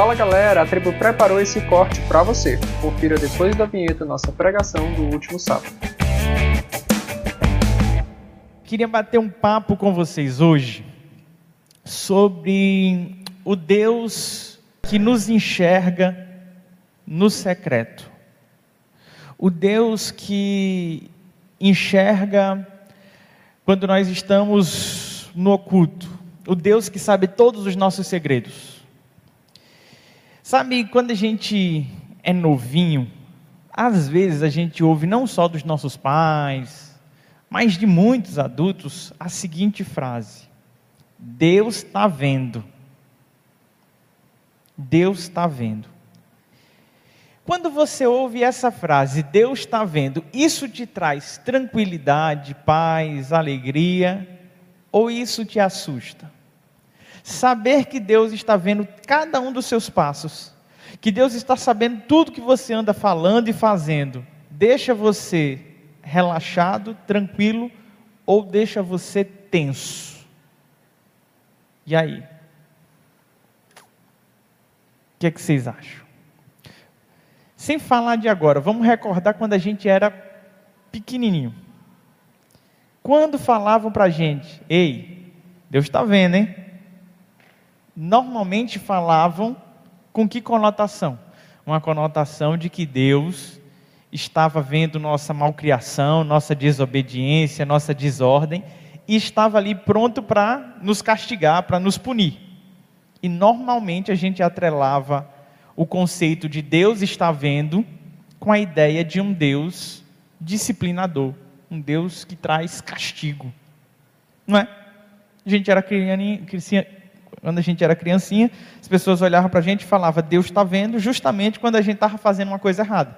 Fala galera, a tribo preparou esse corte para você. Confira depois da vinheta nossa pregação do último sábado. Queria bater um papo com vocês hoje sobre o Deus que nos enxerga no secreto. O Deus que enxerga quando nós estamos no oculto. O Deus que sabe todos os nossos segredos. Sabe, quando a gente é novinho, às vezes a gente ouve não só dos nossos pais, mas de muitos adultos a seguinte frase: Deus está vendo. Deus está vendo. Quando você ouve essa frase, Deus está vendo, isso te traz tranquilidade, paz, alegria, ou isso te assusta? Saber que Deus está vendo cada um dos seus passos, que Deus está sabendo tudo que você anda falando e fazendo, deixa você relaxado, tranquilo, ou deixa você tenso? E aí? O que, é que vocês acham? Sem falar de agora, vamos recordar quando a gente era pequenininho. Quando falavam para a gente, ei, Deus está vendo, hein? Normalmente falavam com que conotação? Uma conotação de que Deus estava vendo nossa malcriação, nossa desobediência, nossa desordem e estava ali pronto para nos castigar, para nos punir. E normalmente a gente atrelava o conceito de Deus está vendo com a ideia de um Deus disciplinador, um Deus que traz castigo. Não é? A gente era criança, quando a gente era criancinha, as pessoas olhavam para a gente e falavam, Deus está vendo, justamente quando a gente estava fazendo uma coisa errada.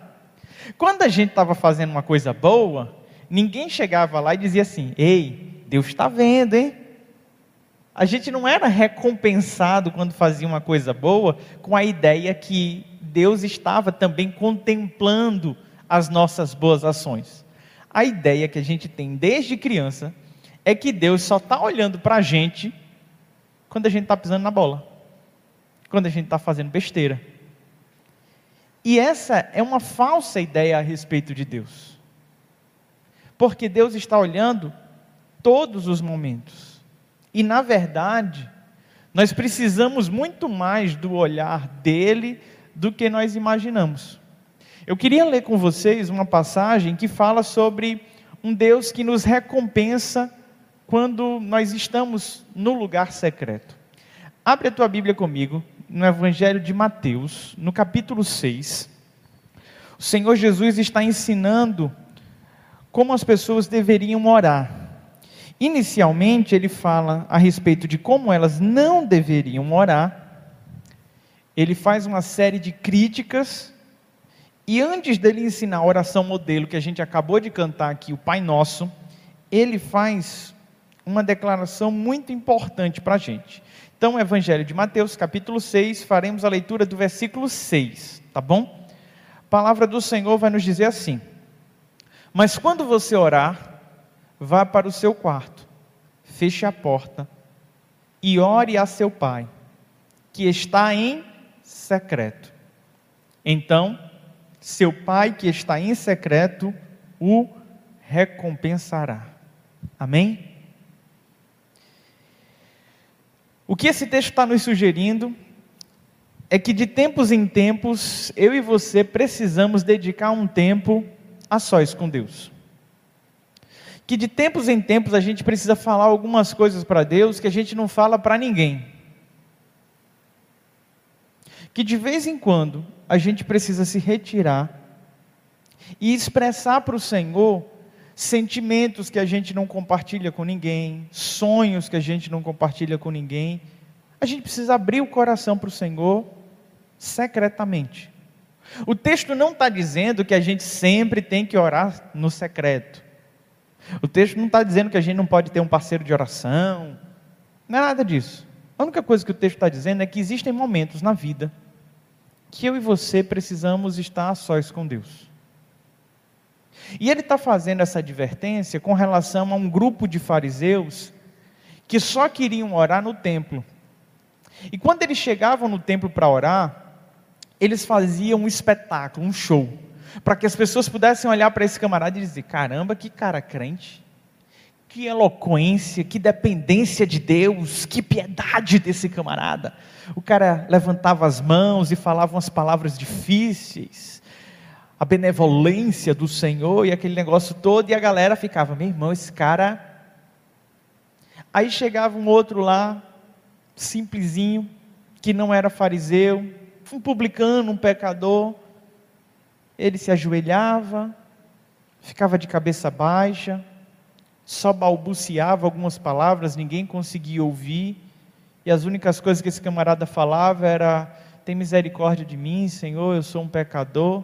Quando a gente estava fazendo uma coisa boa, ninguém chegava lá e dizia assim, ei, Deus está vendo, hein? A gente não era recompensado quando fazia uma coisa boa com a ideia que Deus estava também contemplando as nossas boas ações. A ideia que a gente tem desde criança é que Deus só está olhando para a gente quando a gente está pisando na bola, quando a gente está fazendo besteira. E essa é uma falsa ideia a respeito de Deus, porque Deus está olhando todos os momentos. E na verdade, nós precisamos muito mais do olhar dele do que nós imaginamos. Eu queria ler com vocês uma passagem que fala sobre um Deus que nos recompensa quando nós estamos no lugar secreto. Abre a tua Bíblia comigo no Evangelho de Mateus, no capítulo 6. O Senhor Jesus está ensinando como as pessoas deveriam orar. Inicialmente, ele fala a respeito de como elas não deveriam orar, ele faz uma série de críticas, e antes dele ensinar a oração modelo que a gente acabou de cantar aqui, o Pai Nosso, ele faz uma declaração muito importante para a gente. Então, Evangelho de Mateus, capítulo 6, faremos a leitura do versículo 6, tá bom? A palavra do Senhor vai nos dizer assim: Mas quando você orar, vá para o seu quarto, feche a porta e ore a seu pai, que está em secreto. Então, seu pai que está em secreto o recompensará. Amém? O que esse texto está nos sugerindo é que de tempos em tempos eu e você precisamos dedicar um tempo a sós com Deus que de tempos em tempos a gente precisa falar algumas coisas para Deus que a gente não fala para ninguém. Que de vez em quando a gente precisa se retirar e expressar para o Senhor sentimentos que a gente não compartilha com ninguém, sonhos que a gente não compartilha com ninguém. A gente precisa abrir o coração para o Senhor secretamente. O texto não está dizendo que a gente sempre tem que orar no secreto. O texto não está dizendo que a gente não pode ter um parceiro de oração, não é nada disso. A única coisa que o texto está dizendo é que existem momentos na vida que eu e você precisamos estar a sós com Deus. E ele está fazendo essa advertência com relação a um grupo de fariseus que só queriam orar no templo, E quando eles chegavam no templo para orar, eles faziam um espetáculo, um show, para que as pessoas pudessem olhar para esse camarada e dizer: caramba, que cara crente, que eloquência, que dependência de Deus, que piedade desse camarada. O cara levantava as mãos e falava umas palavras difíceis, a benevolência do Senhor e aquele negócio todo, e a galera ficava: meu irmão, esse cara. Aí chegava um outro lá, simplesinho, que não era fariseu, um publicano, um pecador. Ele se ajoelhava, ficava de cabeça baixa, só balbuciava algumas palavras, ninguém conseguia ouvir, e as únicas coisas que esse camarada falava era: tem misericórdia de mim, Senhor, eu sou um pecador.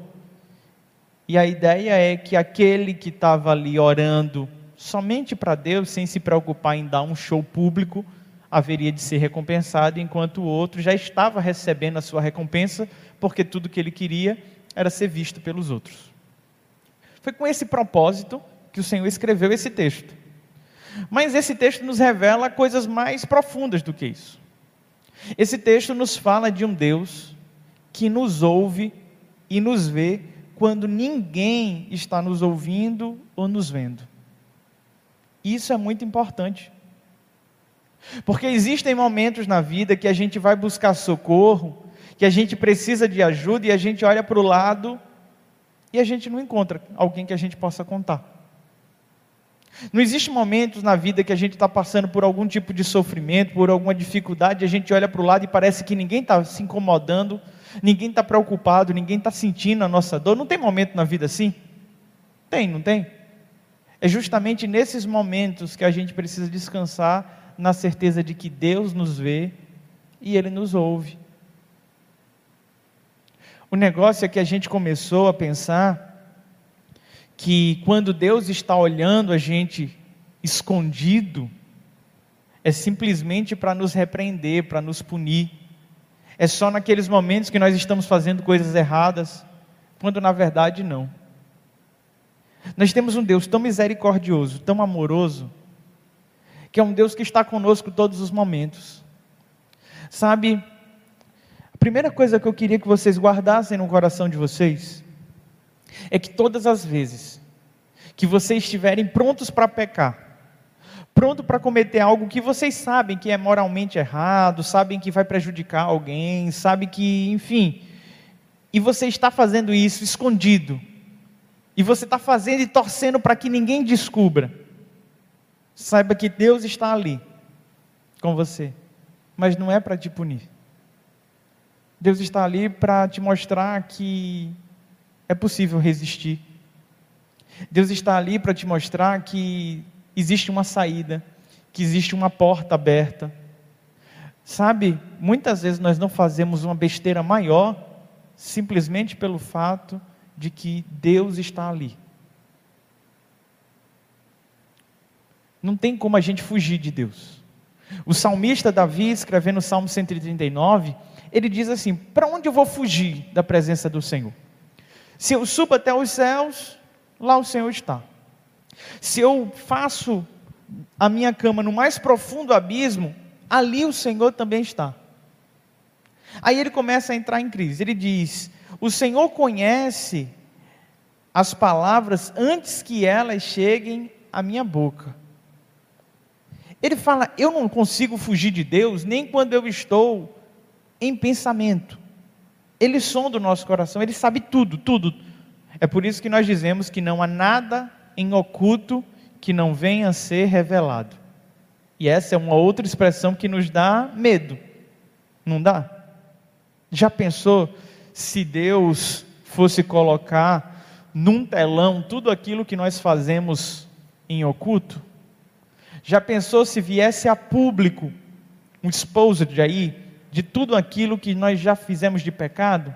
E a ideia é que aquele que estava ali orando somente para Deus, sem se preocupar em dar um show público, haveria de ser recompensado, enquanto o outro já estava recebendo a sua recompensa, porque tudo que ele queria era ser visto pelos outros. Foi com esse propósito que o Senhor escreveu esse texto. Mas esse texto nos revela coisas mais profundas do que isso. Esse texto nos fala de um Deus que nos ouve e nos vê quando ninguém está nos ouvindo ou nos vendo. Isso é muito importante. Porque existem momentos na vida que a gente vai buscar socorro, que a gente precisa de ajuda e a gente olha para o lado e a gente não encontra alguém que a gente possa contar. Não existe momentos na vida que a gente está passando por algum tipo de sofrimento, por alguma dificuldade, a gente olha para o lado e parece que ninguém está se incomodando, ninguém está preocupado, ninguém está sentindo a nossa dor. Não tem momento na vida assim? Tem, não tem? É justamente nesses momentos que a gente precisa descansar na certeza de que Deus nos vê e Ele nos ouve. O negócio é que a gente começou a pensar que quando Deus está olhando a gente escondido, é simplesmente para nos repreender, para nos punir. É só naqueles momentos que nós estamos fazendo coisas erradas, quando na verdade não. Nós temos um Deus tão misericordioso, tão amoroso, que é um Deus que está conosco todos os momentos. Sabe, a primeira coisa que eu queria que vocês guardassem no coração de vocês é que todas as vezes que vocês estiverem prontos para pecar, pronto para cometer algo que vocês sabem que é moralmente errado, sabem que vai prejudicar alguém, sabem que, enfim, e você está fazendo isso escondido, e você está fazendo e torcendo para que ninguém descubra. Saiba que Deus está ali com você, mas não é para te punir. Deus está ali para te mostrar que é possível resistir. Deus está ali para te mostrar que existe uma saída, que existe uma porta aberta. Sabe, muitas vezes nós não fazemos uma besteira maior simplesmente pelo fato de que Deus está ali. Não tem como a gente fugir de Deus. O salmista Davi, escrevendo o Salmo 139, ele diz assim: Para onde eu vou fugir da presença do Senhor? Se eu subo até os céus, lá o Senhor está. Se eu faço a minha cama no mais profundo abismo, ali o Senhor também está. Aí ele começa a entrar em crise. Ele diz: O Senhor conhece as palavras antes que elas cheguem à minha boca. Ele fala: Eu não consigo fugir de Deus nem quando eu estou em pensamento. Ele sonda o nosso coração, ele sabe tudo, tudo. É por isso que nós dizemos que não há nada em oculto que não venha a ser revelado. E essa é uma outra expressão que nos dá medo. Não dá? Já pensou se Deus fosse colocar num telão tudo aquilo que nós fazemos em oculto? Já pensou se viesse a público um exposed aí de tudo aquilo que nós já fizemos de pecado?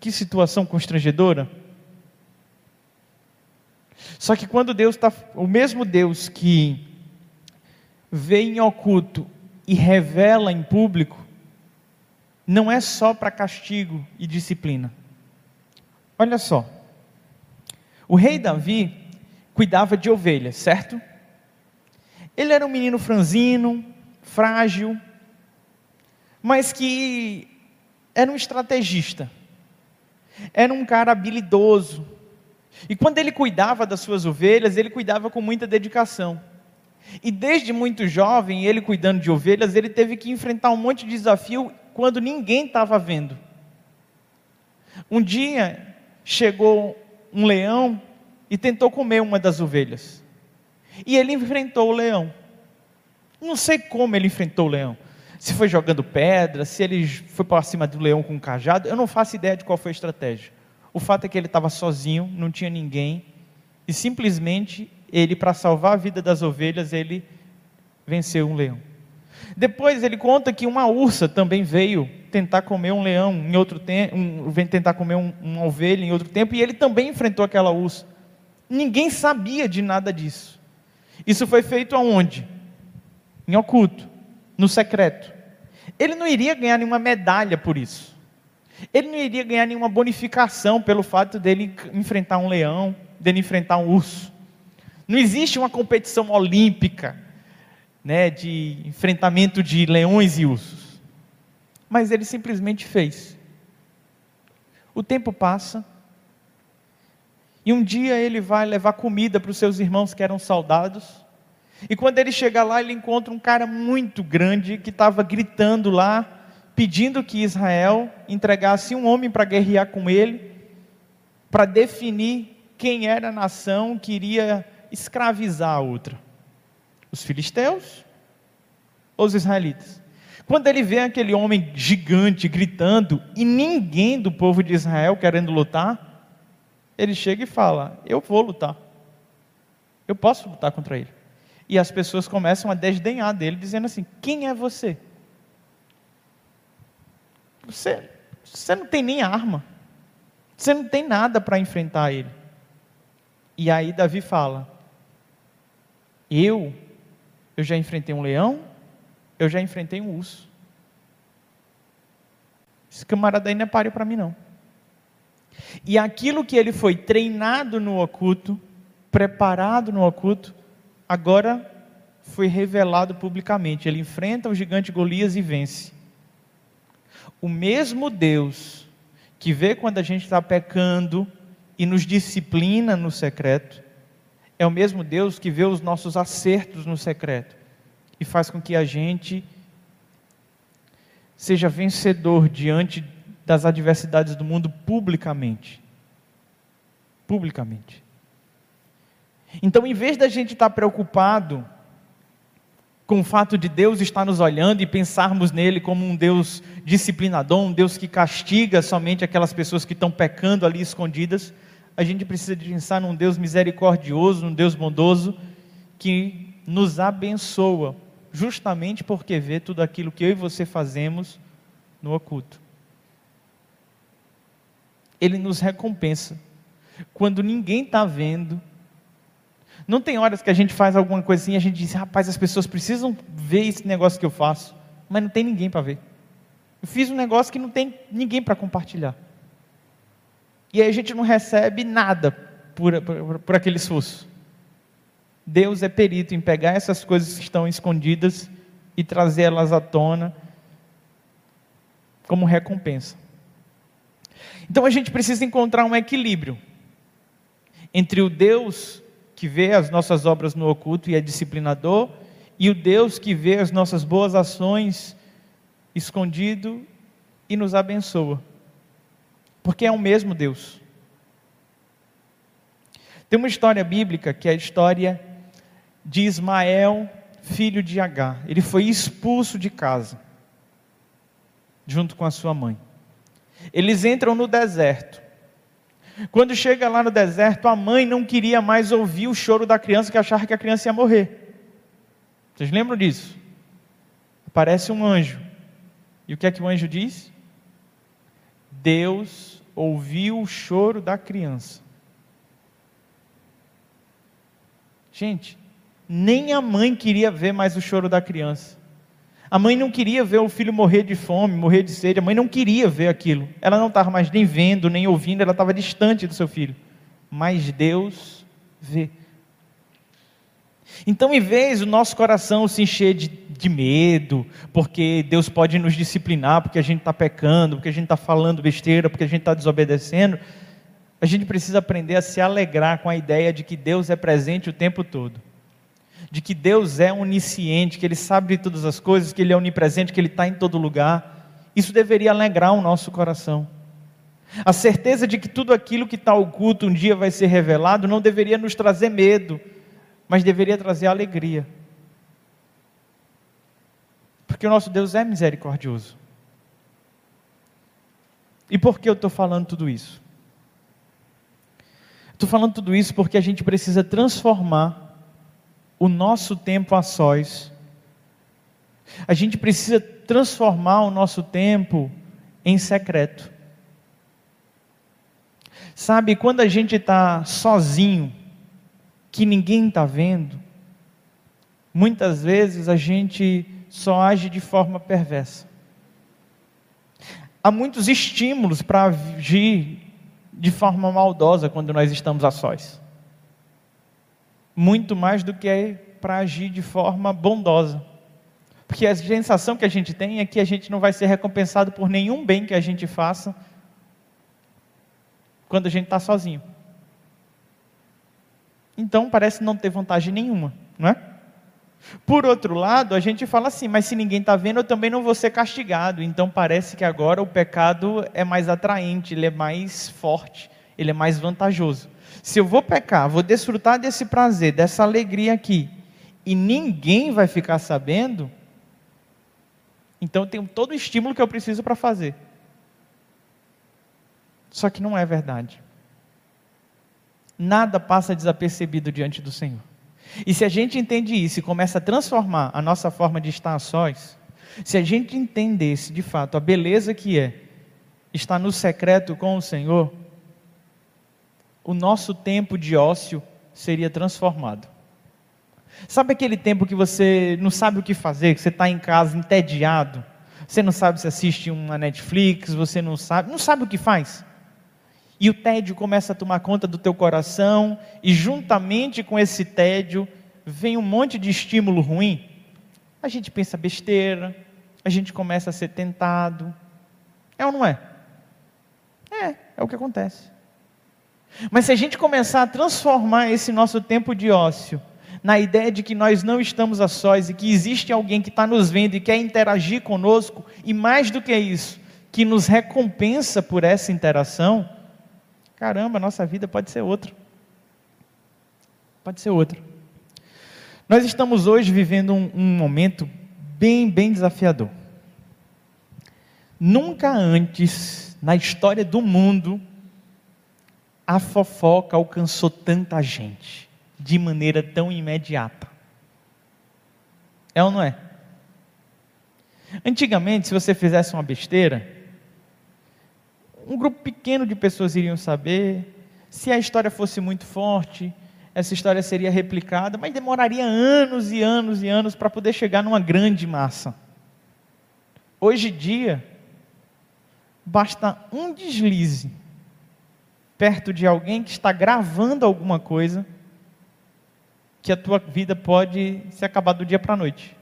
Que situação constrangedora. Só que quando Deus está, o mesmo Deus que vê em oculto e revela em público, não é só para castigo e disciplina. Olha só, o rei Davi cuidava de ovelhas, certo? Ele era um menino franzino, frágil, mas que era um estrategista, era um cara habilidoso. E quando ele cuidava das suas ovelhas, ele cuidava com muita dedicação. E desde muito jovem, ele cuidando de ovelhas, ele teve que enfrentar um monte de desafio quando ninguém estava vendo. Um dia chegou um leão e tentou comer uma das ovelhas. E ele enfrentou o leão. Não sei como ele enfrentou o leão. Se foi jogando pedra, se ele foi para cima do leão com um cajado, eu não faço ideia de qual foi a estratégia. O fato é que ele estava sozinho, não tinha ninguém, e simplesmente ele, para salvar a vida das ovelhas, ele venceu um leão. Depois ele conta que uma ursa também veio tentar comer um leão em outro tempo, um, tentar comer um, uma ovelha em outro tempo, e ele também enfrentou aquela ursa. Ninguém sabia de nada disso. Isso foi feito aonde? Em oculto, no secreto. Ele não iria ganhar nenhuma medalha por isso. Ele não iria ganhar nenhuma bonificação pelo fato dele enfrentar um leão, dele enfrentar um urso. Não existe uma competição olímpica né, de enfrentamento de leões e ursos. Mas ele simplesmente fez. O tempo passa, e um dia ele vai levar comida para os seus irmãos que eram soldados. E quando ele chega lá, ele encontra um cara muito grande que estava gritando lá, pedindo que Israel entregasse um homem para guerrear com ele, para definir quem era a nação que iria escravizar a outra os filisteus ou os israelitas? Quando ele vê aquele homem gigante gritando e ninguém do povo de Israel querendo lutar, ele chega e fala: Eu vou lutar. Eu posso lutar contra ele. E as pessoas começam a desdenhar dele, dizendo assim: Quem é você? Você, você não tem nem arma. Você não tem nada para enfrentar ele. E aí Davi fala: Eu eu já enfrentei um leão, eu já enfrentei um urso. Esse camarada aí não é páreo para mim, não. E aquilo que ele foi treinado no oculto, preparado no oculto, agora foi revelado publicamente. Ele enfrenta o gigante Golias e vence. O mesmo Deus que vê quando a gente está pecando e nos disciplina no secreto, é o mesmo Deus que vê os nossos acertos no secreto e faz com que a gente seja vencedor diante das adversidades do mundo publicamente. Publicamente. Então, em vez da gente estar preocupado com o fato de Deus estar nos olhando e pensarmos nele como um Deus disciplinador, um Deus que castiga somente aquelas pessoas que estão pecando ali escondidas, a gente precisa pensar num Deus misericordioso, num Deus bondoso, que nos abençoa, justamente porque vê tudo aquilo que eu e você fazemos no oculto. Ele nos recompensa. Quando ninguém está vendo, não tem horas que a gente faz alguma coisinha e a gente diz, rapaz, as pessoas precisam ver esse negócio que eu faço, mas não tem ninguém para ver. Eu fiz um negócio que não tem ninguém para compartilhar. E aí a gente não recebe nada por, por, por aquele esforço. Deus é perito em pegar essas coisas que estão escondidas e trazer elas à tona como recompensa. Então a gente precisa encontrar um equilíbrio entre o Deus que vê as nossas obras no oculto e é disciplinador, e o Deus que vê as nossas boas ações escondido e nos abençoa porque é o mesmo Deus. Tem uma história bíblica que é a história de Ismael, filho de Agar. Ele foi expulso de casa, junto com a sua mãe. Eles entram no deserto. Quando chega lá no deserto, a mãe não queria mais ouvir o choro da criança, que achava que a criança ia morrer. Vocês lembram disso? Aparece um anjo. E o que é que o anjo diz? Deus ouviu o choro da criança. Gente, nem a mãe queria ver mais o choro da criança. A mãe não queria ver o filho morrer de fome, morrer de sede. A mãe não queria ver aquilo. Ela não estava mais nem vendo, nem ouvindo, ela estava distante do seu filho. Mas Deus vê. Então, em vez do nosso coração se encher de, de medo, porque Deus pode nos disciplinar, porque a gente está pecando, porque a gente está falando besteira, porque a gente está desobedecendo, a gente precisa aprender a se alegrar com a ideia de que Deus é presente o tempo todo, de que Deus é onisciente, que Ele sabe de todas as coisas, que Ele é onipresente, que Ele está em todo lugar. Isso deveria alegrar o nosso coração. A certeza de que tudo aquilo que está oculto um dia vai ser revelado não deveria nos trazer medo, mas deveria trazer alegria. Porque o nosso Deus é misericordioso. E por que eu estou falando tudo isso? Estou falando tudo isso porque a gente precisa transformar o nosso tempo a sós. A gente precisa transformar o nosso tempo em secreto. Sabe, quando a gente está sozinho, que ninguém está vendo, muitas vezes a gente só age de forma perversa. Há muitos estímulos para agir de forma maldosa quando nós estamos a sós. Muito mais do que para agir de forma bondosa. Porque a sensação que a gente tem é que a gente não vai ser recompensado por nenhum bem que a gente faça quando a gente está sozinho. Então parece não ter vantagem nenhuma, não é? Por outro lado, a gente fala assim, mas se ninguém está vendo, eu também não vou ser castigado. Então parece que agora o pecado é mais atraente, ele é mais forte, ele é mais vantajoso. Se eu vou pecar, vou desfrutar desse prazer, dessa alegria aqui, e ninguém vai ficar sabendo, então eu tenho todo o estímulo que eu preciso para fazer. Só que não é verdade. Nada passa desapercebido diante do Senhor. E se a gente entende isso e começa a transformar a nossa forma de estar a sós, se a gente entendesse de fato a beleza que é estar no secreto com o Senhor, o nosso tempo de ócio seria transformado. Sabe aquele tempo que você não sabe o que fazer, que você está em casa entediado, você não sabe se assiste uma Netflix, você não sabe, não sabe o que faz? e o tédio começa a tomar conta do teu coração, e juntamente com esse tédio vem um monte de estímulo ruim, a gente pensa besteira, a gente começa a ser tentado. É ou não é? É, é o que acontece. Mas se a gente começar a transformar esse nosso tempo de ócio na ideia de que nós não estamos a sós e que existe alguém que está nos vendo e quer interagir conosco, e mais do que isso, que nos recompensa por essa interação, caramba, nossa vida pode ser outra. Pode ser outra. Nós estamos hoje vivendo um, um momento bem, bem desafiador. Nunca antes na história do mundo a fofoca alcançou tanta gente de maneira tão imediata. É ou não é? Antigamente, se você fizesse uma besteira, um grupo pequeno de pessoas iriam saber. Se a história fosse muito forte, essa história seria replicada, mas demoraria anos e anos e anos para poder chegar numa grande massa. Hoje em dia, basta um deslize perto de alguém que está gravando alguma coisa, que a tua vida pode se acabar do dia para a noite.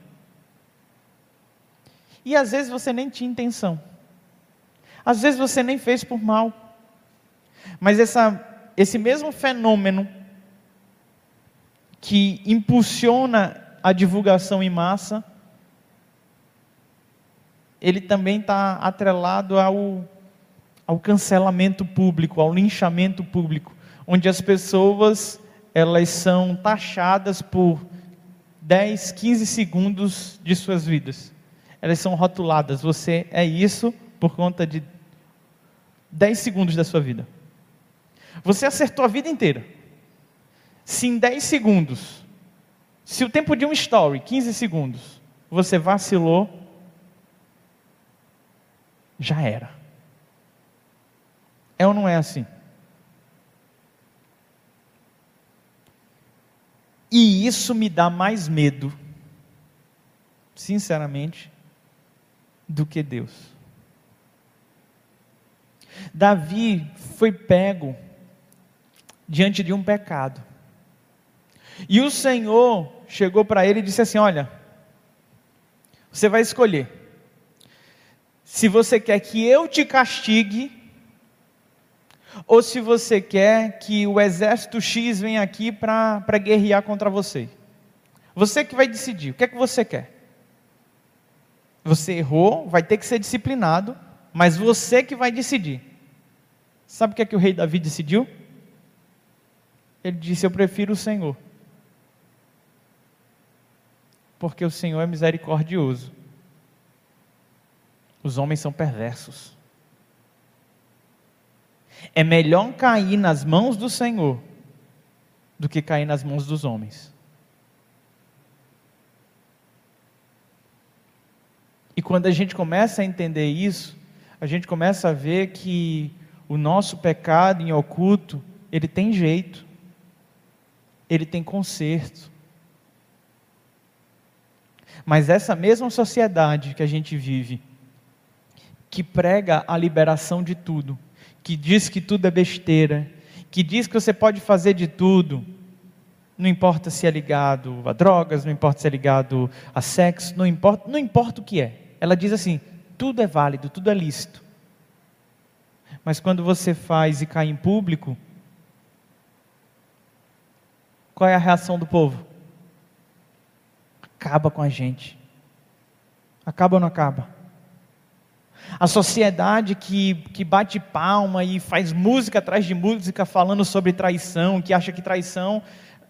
E às vezes você nem tinha intenção. Às vezes você nem fez por mal. Mas essa, esse mesmo fenômeno que impulsiona a divulgação em massa, ele também está atrelado ao, ao cancelamento público, ao linchamento público, onde as pessoas elas são taxadas por 10, 15 segundos de suas vidas. Elas são rotuladas, você é isso por conta de 10 segundos da sua vida. Você acertou a vida inteira. Se em 10 segundos, se o tempo de um story, 15 segundos, você vacilou, já era. É ou não é assim? E isso me dá mais medo, sinceramente, do que Deus. Davi foi pego diante de um pecado. E o Senhor chegou para ele e disse assim: Olha, você vai escolher. Se você quer que eu te castigue, ou se você quer que o exército X venha aqui para guerrear contra você. Você que vai decidir. O que é que você quer? Você errou, vai ter que ser disciplinado, mas você que vai decidir. Sabe o que é que o rei Davi decidiu? Ele disse: Eu prefiro o Senhor. Porque o Senhor é misericordioso. Os homens são perversos. É melhor cair nas mãos do Senhor do que cair nas mãos dos homens. E quando a gente começa a entender isso, a gente começa a ver que o nosso pecado em oculto, ele tem jeito, ele tem conserto. Mas essa mesma sociedade que a gente vive, que prega a liberação de tudo, que diz que tudo é besteira, que diz que você pode fazer de tudo, não importa se é ligado a drogas, não importa se é ligado a sexo, não importa, não importa o que é. Ela diz assim: tudo é válido, tudo é lícito. Mas quando você faz e cai em público, qual é a reação do povo? Acaba com a gente. Acaba ou não acaba? A sociedade que, que bate palma e faz música atrás de música falando sobre traição, que acha que traição.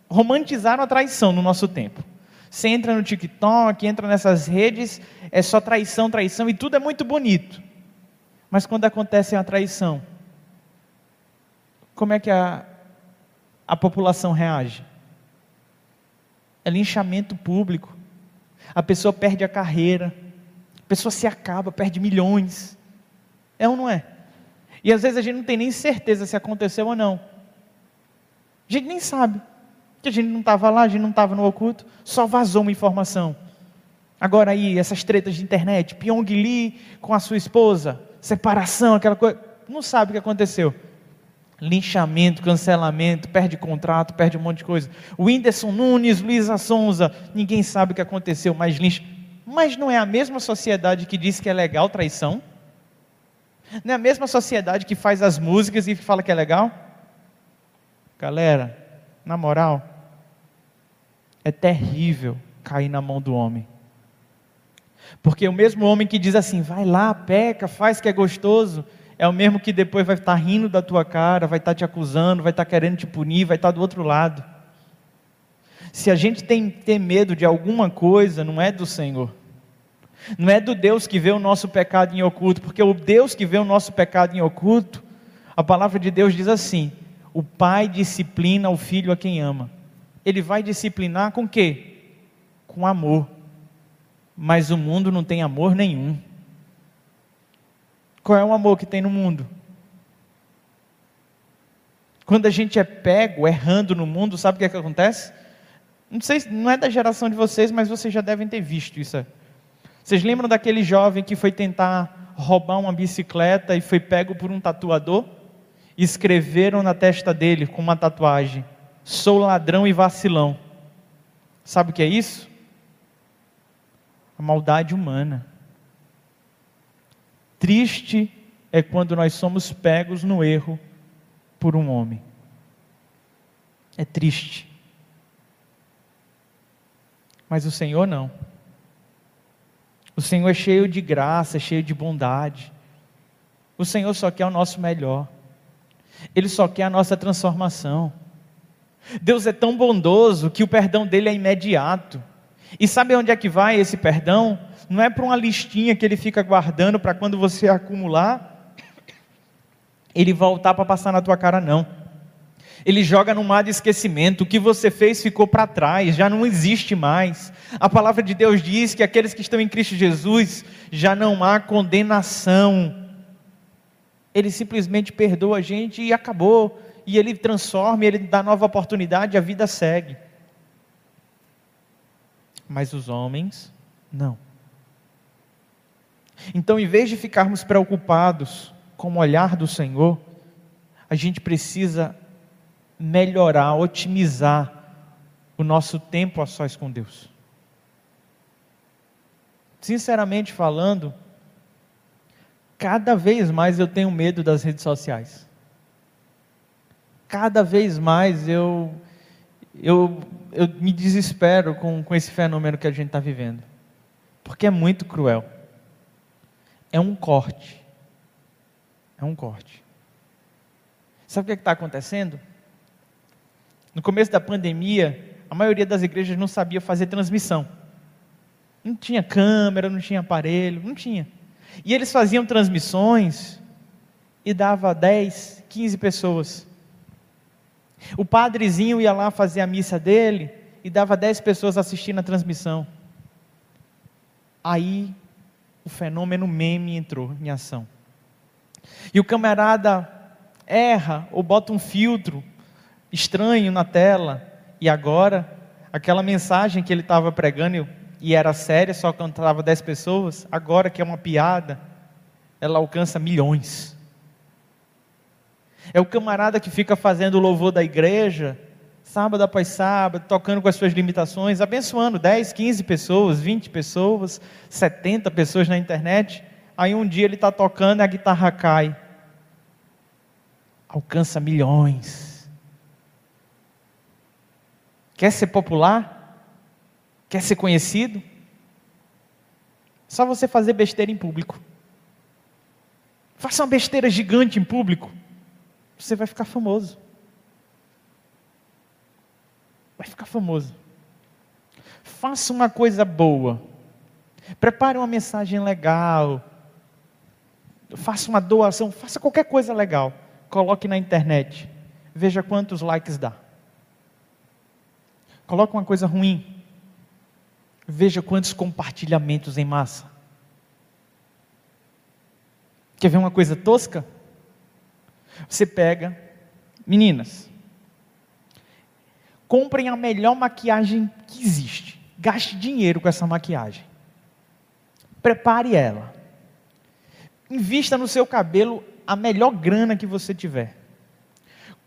Romantizaram a traição no nosso tempo. Você entra no TikTok, entra nessas redes, é só traição, traição, e tudo é muito bonito. Mas quando acontece uma traição, como é que a, a população reage? É linchamento público. A pessoa perde a carreira, a pessoa se acaba, perde milhões. É ou não é? E às vezes a gente não tem nem certeza se aconteceu ou não. A gente nem sabe que a gente não estava lá, a gente não estava no oculto, só vazou uma informação. Agora aí, essas tretas de internet, Pyong Lee com a sua esposa, separação, aquela coisa, não sabe o que aconteceu. Linchamento, cancelamento, perde contrato, perde um monte de coisa. Whindersson Nunes, Luísa Sonza, ninguém sabe o que aconteceu, mas lincha. Mas não é a mesma sociedade que diz que é legal traição? Não é a mesma sociedade que faz as músicas e fala que é legal? Galera, na moral, é terrível cair na mão do homem. Porque o mesmo homem que diz assim, vai lá, peca, faz que é gostoso, é o mesmo que depois vai estar rindo da tua cara, vai estar te acusando, vai estar querendo te punir, vai estar do outro lado. Se a gente tem ter medo de alguma coisa, não é do Senhor. Não é do Deus que vê o nosso pecado em oculto, porque o Deus que vê o nosso pecado em oculto, a palavra de Deus diz assim: o pai disciplina o filho a quem ama. Ele vai disciplinar com quê? Com amor. Mas o mundo não tem amor nenhum. Qual é o amor que tem no mundo? Quando a gente é pego, errando no mundo, sabe o que, é que acontece? Não sei, não é da geração de vocês, mas vocês já devem ter visto isso. Vocês lembram daquele jovem que foi tentar roubar uma bicicleta e foi pego por um tatuador? escreveram na testa dele com uma tatuagem: Sou ladrão e vacilão. Sabe o que é isso? A maldade humana. Triste é quando nós somos pegos no erro por um homem. É triste. Mas o Senhor não. O Senhor é cheio de graça, é cheio de bondade. O Senhor só quer o nosso melhor. Ele só quer a nossa transformação. Deus é tão bondoso que o perdão dele é imediato. E sabe onde é que vai esse perdão? Não é para uma listinha que ele fica guardando para quando você acumular, ele voltar para passar na tua cara, não. Ele joga no mar de esquecimento. O que você fez ficou para trás, já não existe mais. A palavra de Deus diz que aqueles que estão em Cristo Jesus já não há condenação. Ele simplesmente perdoa a gente e acabou. E ele transforma, ele dá nova oportunidade, a vida segue. Mas os homens, não. Então, em vez de ficarmos preocupados com o olhar do Senhor, a gente precisa melhorar, otimizar o nosso tempo a sós com Deus. Sinceramente falando, cada vez mais eu tenho medo das redes sociais. Cada vez mais eu, eu, eu me desespero com, com esse fenômeno que a gente está vivendo. Porque é muito cruel. É um corte. É um corte. Sabe o que está acontecendo? No começo da pandemia, a maioria das igrejas não sabia fazer transmissão. Não tinha câmera, não tinha aparelho, não tinha. E eles faziam transmissões e dava 10, 15 pessoas. O padrezinho ia lá fazer a missa dele e dava 10 pessoas assistindo a transmissão. Aí o fenômeno meme entrou em ação. E o camarada erra ou bota um filtro estranho na tela, e agora aquela mensagem que ele estava pregando e era séria, só cantava 10 pessoas, agora que é uma piada, ela alcança milhões. É o camarada que fica fazendo o louvor da igreja, sábado após sábado, tocando com as suas limitações, abençoando 10, 15 pessoas, 20 pessoas, 70 pessoas na internet. Aí um dia ele está tocando e a guitarra cai. Alcança milhões. Quer ser popular? Quer ser conhecido? Só você fazer besteira em público. Faça uma besteira gigante em público. Você vai ficar famoso. Vai ficar famoso. Faça uma coisa boa. Prepare uma mensagem legal. Faça uma doação. Faça qualquer coisa legal. Coloque na internet. Veja quantos likes dá. Coloque uma coisa ruim. Veja quantos compartilhamentos em massa. Quer ver uma coisa tosca? Você pega, meninas, comprem a melhor maquiagem que existe. Gaste dinheiro com essa maquiagem. Prepare ela. Invista no seu cabelo a melhor grana que você tiver.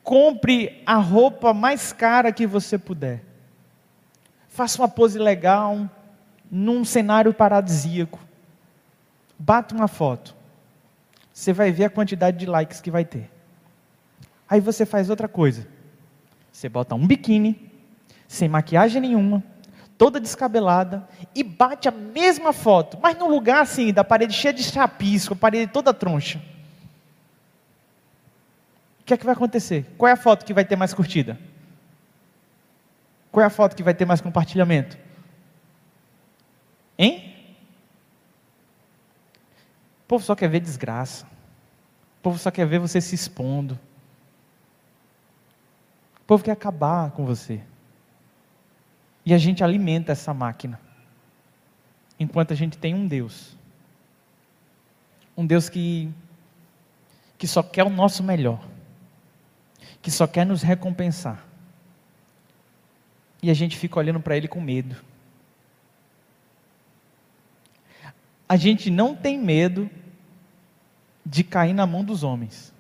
Compre a roupa mais cara que você puder. Faça uma pose legal num cenário paradisíaco. Bata uma foto. Você vai ver a quantidade de likes que vai ter. Aí você faz outra coisa. Você bota um biquíni, sem maquiagem nenhuma, toda descabelada, e bate a mesma foto, mas num lugar assim, da parede cheia de chapisco, a parede toda troncha. O que é que vai acontecer? Qual é a foto que vai ter mais curtida? Qual é a foto que vai ter mais compartilhamento? Hein? O povo só quer ver desgraça. O povo só quer ver você se expondo. O povo quer acabar com você. E a gente alimenta essa máquina. Enquanto a gente tem um Deus. Um Deus que, que só quer o nosso melhor. Que só quer nos recompensar e a gente fica olhando para ele com medo. A gente não tem medo de cair na mão dos homens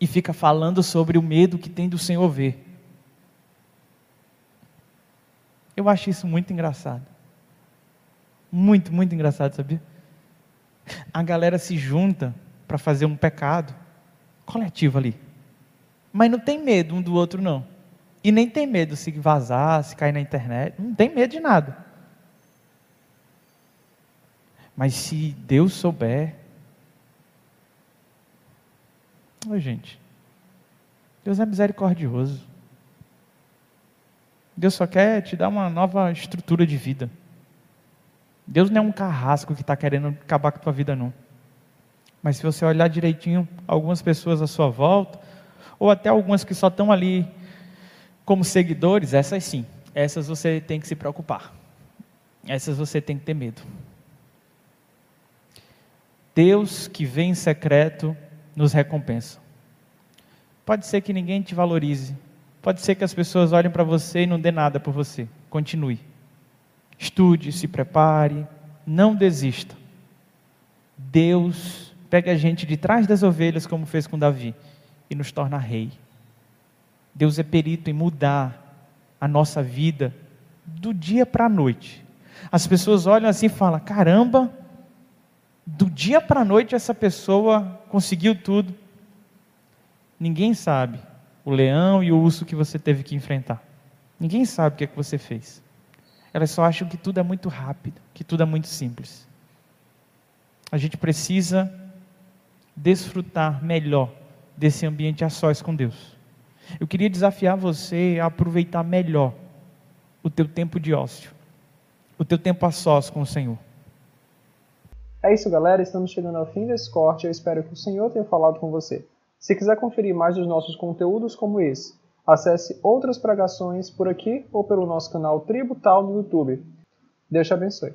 e fica falando sobre o medo que tem do Senhor ver. Eu acho isso muito engraçado. Muito, muito engraçado, sabia? A galera se junta para fazer um pecado coletivo ali. Mas não tem medo um do outro, não. E nem tem medo se vazar, se cair na internet. Não tem medo de nada. Mas se Deus souber. Oi, gente. Deus é misericordioso. Deus só quer te dar uma nova estrutura de vida. Deus não é um carrasco que está querendo acabar com a tua vida, não. Mas se você olhar direitinho, algumas pessoas à sua volta, ou até algumas que só estão ali como seguidores, essas sim, essas você tem que se preocupar. Essas você tem que ter medo. Deus que vem em secreto nos recompensa. Pode ser que ninguém te valorize. Pode ser que as pessoas olhem para você e não dê nada por você. Continue. Estude, se prepare, não desista. Deus pega a gente de trás das ovelhas, como fez com Davi, e nos torna rei. Deus é perito em mudar a nossa vida do dia para a noite. As pessoas olham assim e falam: caramba, do dia para a noite essa pessoa conseguiu tudo. Ninguém sabe o leão e o urso que você teve que enfrentar. Ninguém sabe o que é que você fez. Elas só acham que tudo é muito rápido, que tudo é muito simples. A gente precisa desfrutar melhor desse ambiente a sós com Deus. Eu queria desafiar você a aproveitar melhor o teu tempo de ócio, o teu tempo a sós com o Senhor. É isso, galera. Estamos chegando ao fim desse corte. Eu espero que o Senhor tenha falado com você. Se quiser conferir mais dos nossos conteúdos como esse, acesse outras pregações por aqui ou pelo nosso canal Tributal no YouTube. Deus te abençoe.